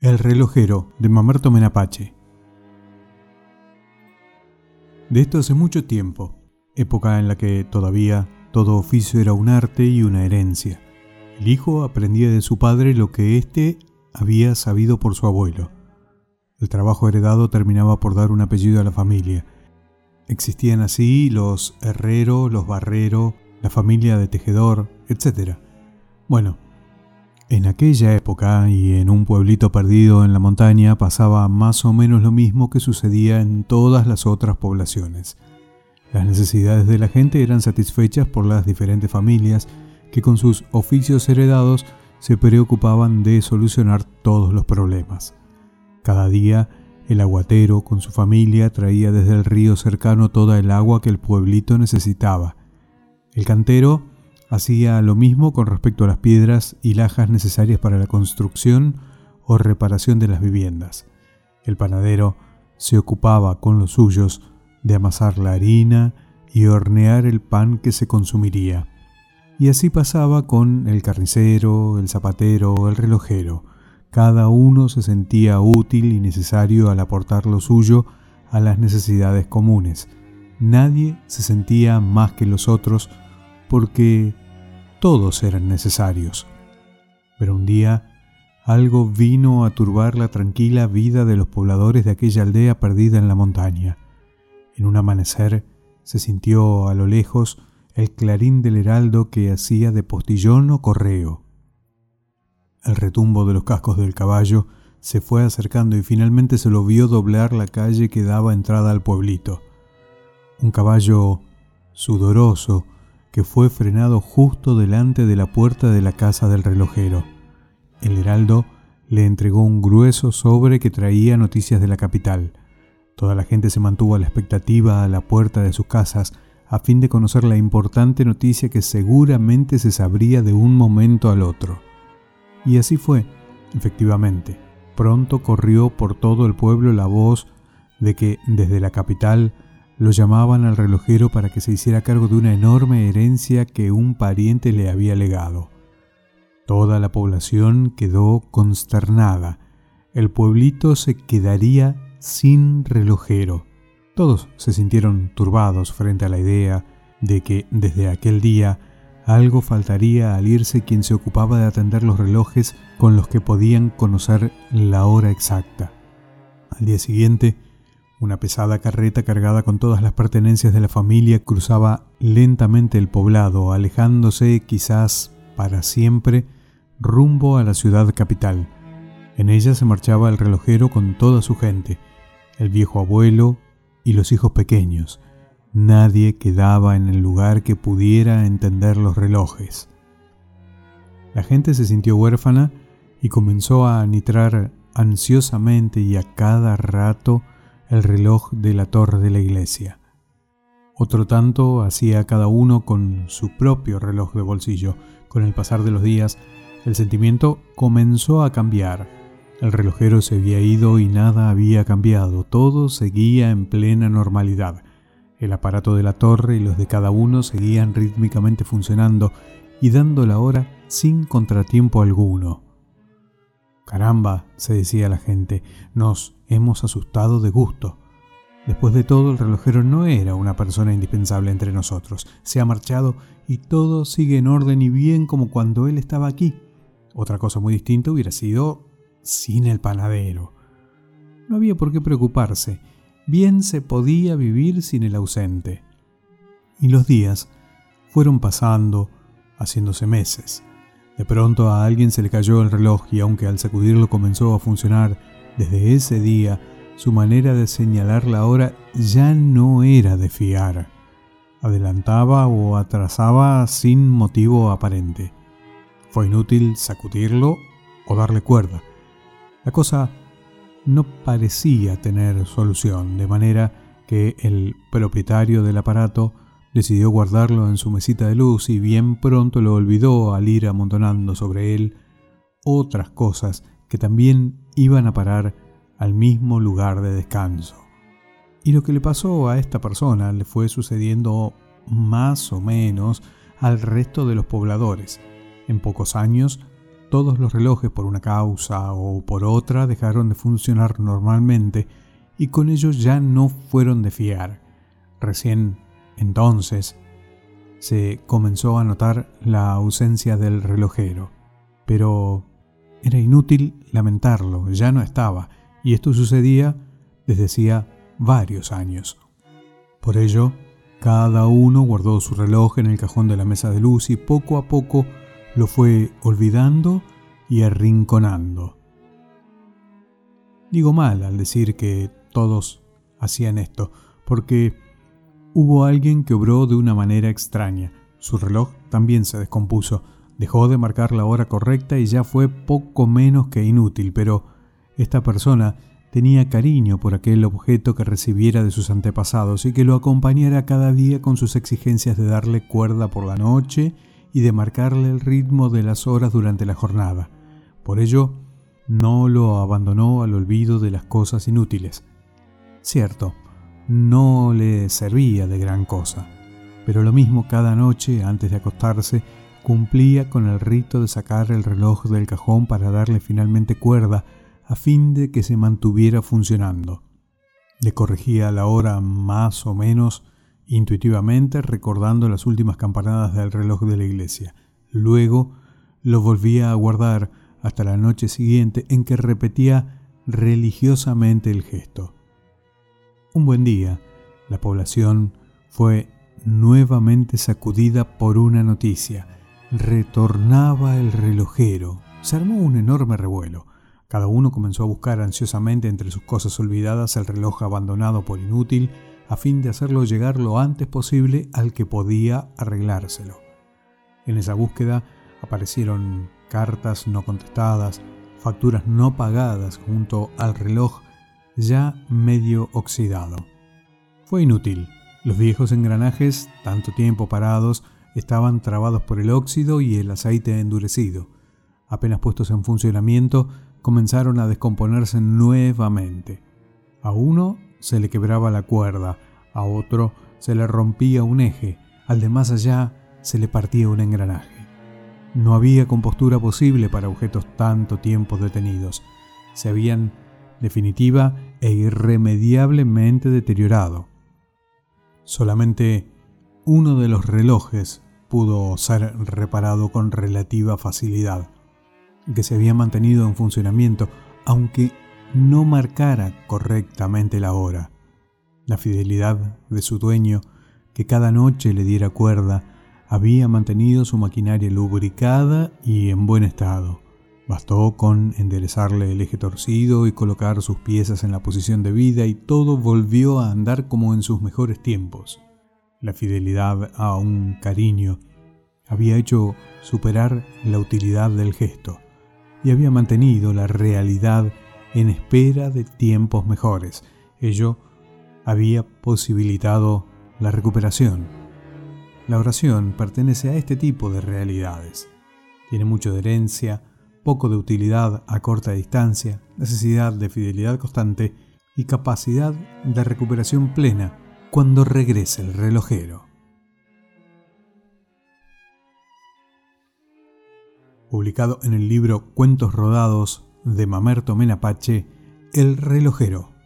El relojero de Mamerto Menapache. De esto hace mucho tiempo, época en la que todavía todo oficio era un arte y una herencia. El hijo aprendía de su padre lo que éste había sabido por su abuelo. El trabajo heredado terminaba por dar un apellido a la familia. Existían así los herrero, los barrero, la familia de tejedor, etc. Bueno, en aquella época y en un pueblito perdido en la montaña pasaba más o menos lo mismo que sucedía en todas las otras poblaciones. Las necesidades de la gente eran satisfechas por las diferentes familias que con sus oficios heredados se preocupaban de solucionar todos los problemas. Cada día el aguatero con su familia traía desde el río cercano toda el agua que el pueblito necesitaba. El cantero Hacía lo mismo con respecto a las piedras y lajas necesarias para la construcción o reparación de las viviendas. El panadero se ocupaba con los suyos de amasar la harina y hornear el pan que se consumiría. Y así pasaba con el carnicero, el zapatero, el relojero. Cada uno se sentía útil y necesario al aportar lo suyo a las necesidades comunes. Nadie se sentía más que los otros porque todos eran necesarios. Pero un día algo vino a turbar la tranquila vida de los pobladores de aquella aldea perdida en la montaña. En un amanecer se sintió a lo lejos el clarín del heraldo que hacía de postillón o correo. El retumbo de los cascos del caballo se fue acercando y finalmente se lo vio doblar la calle que daba entrada al pueblito. Un caballo sudoroso, que fue frenado justo delante de la puerta de la casa del relojero. El heraldo le entregó un grueso sobre que traía noticias de la capital. Toda la gente se mantuvo a la expectativa a la puerta de sus casas a fin de conocer la importante noticia que seguramente se sabría de un momento al otro. Y así fue, efectivamente. Pronto corrió por todo el pueblo la voz de que desde la capital lo llamaban al relojero para que se hiciera cargo de una enorme herencia que un pariente le había legado. Toda la población quedó consternada. El pueblito se quedaría sin relojero. Todos se sintieron turbados frente a la idea de que desde aquel día algo faltaría al irse quien se ocupaba de atender los relojes con los que podían conocer la hora exacta. Al día siguiente, una pesada carreta cargada con todas las pertenencias de la familia cruzaba lentamente el poblado, alejándose quizás para siempre rumbo a la ciudad capital. En ella se marchaba el relojero con toda su gente, el viejo abuelo y los hijos pequeños. Nadie quedaba en el lugar que pudiera entender los relojes. La gente se sintió huérfana y comenzó a nitrar ansiosamente y a cada rato el reloj de la torre de la iglesia. Otro tanto hacía cada uno con su propio reloj de bolsillo. Con el pasar de los días, el sentimiento comenzó a cambiar. El relojero se había ido y nada había cambiado, todo seguía en plena normalidad. El aparato de la torre y los de cada uno seguían rítmicamente funcionando y dando la hora sin contratiempo alguno. Caramba, se decía la gente, nos hemos asustado de gusto. Después de todo, el relojero no era una persona indispensable entre nosotros. Se ha marchado y todo sigue en orden y bien como cuando él estaba aquí. Otra cosa muy distinta hubiera sido sin el panadero. No había por qué preocuparse. Bien se podía vivir sin el ausente. Y los días fueron pasando, haciéndose meses. De pronto a alguien se le cayó el reloj y aunque al sacudirlo comenzó a funcionar, desde ese día su manera de señalar la hora ya no era de fiar. Adelantaba o atrasaba sin motivo aparente. Fue inútil sacudirlo o darle cuerda. La cosa no parecía tener solución, de manera que el propietario del aparato Decidió guardarlo en su mesita de luz y bien pronto lo olvidó al ir amontonando sobre él otras cosas que también iban a parar al mismo lugar de descanso. Y lo que le pasó a esta persona le fue sucediendo más o menos al resto de los pobladores. En pocos años, todos los relojes por una causa o por otra dejaron de funcionar normalmente y con ello ya no fueron de fiar. Recién entonces se comenzó a notar la ausencia del relojero, pero era inútil lamentarlo, ya no estaba, y esto sucedía desde hacía varios años. Por ello, cada uno guardó su reloj en el cajón de la mesa de luz y poco a poco lo fue olvidando y arrinconando. Digo mal al decir que todos hacían esto, porque hubo alguien que obró de una manera extraña. Su reloj también se descompuso, dejó de marcar la hora correcta y ya fue poco menos que inútil, pero esta persona tenía cariño por aquel objeto que recibiera de sus antepasados y que lo acompañara cada día con sus exigencias de darle cuerda por la noche y de marcarle el ritmo de las horas durante la jornada. Por ello, no lo abandonó al olvido de las cosas inútiles. Cierto, no le servía de gran cosa, pero lo mismo cada noche antes de acostarse cumplía con el rito de sacar el reloj del cajón para darle finalmente cuerda a fin de que se mantuviera funcionando. Le corregía la hora más o menos intuitivamente recordando las últimas campanadas del reloj de la iglesia. Luego lo volvía a guardar hasta la noche siguiente en que repetía religiosamente el gesto. Un buen día, la población fue nuevamente sacudida por una noticia. Retornaba el relojero. Se armó un enorme revuelo. Cada uno comenzó a buscar ansiosamente entre sus cosas olvidadas el reloj abandonado por inútil, a fin de hacerlo llegar lo antes posible al que podía arreglárselo. En esa búsqueda aparecieron cartas no contestadas, facturas no pagadas junto al reloj ya medio oxidado. Fue inútil. Los viejos engranajes, tanto tiempo parados, estaban trabados por el óxido y el aceite endurecido. Apenas puestos en funcionamiento, comenzaron a descomponerse nuevamente. A uno se le quebraba la cuerda, a otro se le rompía un eje, al de más allá se le partía un engranaje. No había compostura posible para objetos tanto tiempo detenidos. Se habían definitiva e irremediablemente deteriorado. Solamente uno de los relojes pudo ser reparado con relativa facilidad que se había mantenido en funcionamiento, aunque no marcara correctamente la hora. La fidelidad de su dueño, que cada noche le diera cuerda, había mantenido su maquinaria lubricada y en buen estado. Bastó con enderezarle el eje torcido y colocar sus piezas en la posición debida y todo volvió a andar como en sus mejores tiempos. La fidelidad a un cariño había hecho superar la utilidad del gesto y había mantenido la realidad en espera de tiempos mejores. Ello había posibilitado la recuperación. La oración pertenece a este tipo de realidades. Tiene mucho de herencia, poco de utilidad a corta distancia, necesidad de fidelidad constante y capacidad de recuperación plena cuando regrese el relojero. publicado en el libro Cuentos Rodados de Mamerto Menapache, El relojero.